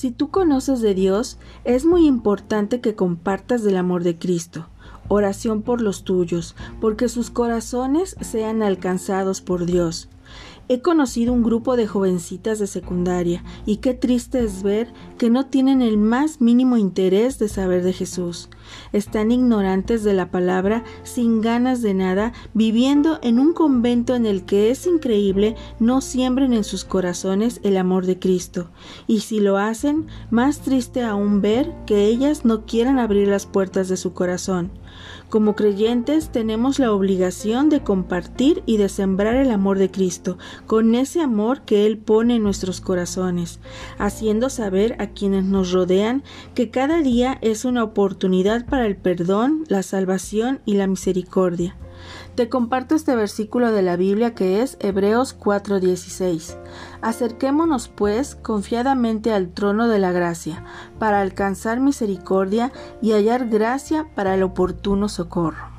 Si tú conoces de Dios, es muy importante que compartas del amor de Cristo. Oración por los tuyos, porque sus corazones sean alcanzados por Dios. He conocido un grupo de jovencitas de secundaria y qué triste es ver que no tienen el más mínimo interés de saber de Jesús. Están ignorantes de la palabra, sin ganas de nada, viviendo en un convento en el que es increíble no siembren en sus corazones el amor de Cristo. Y si lo hacen, más triste aún ver que ellas no quieran abrir las puertas de su corazón. Como creyentes tenemos la obligación de compartir y de sembrar el amor de Cristo, con ese amor que Él pone en nuestros corazones, haciendo saber a quienes nos rodean que cada día es una oportunidad para el perdón, la salvación y la misericordia. Te comparto este versículo de la Biblia que es Hebreos 4:16. Acerquémonos pues confiadamente al trono de la gracia, para alcanzar misericordia y hallar gracia para el oportuno socorro.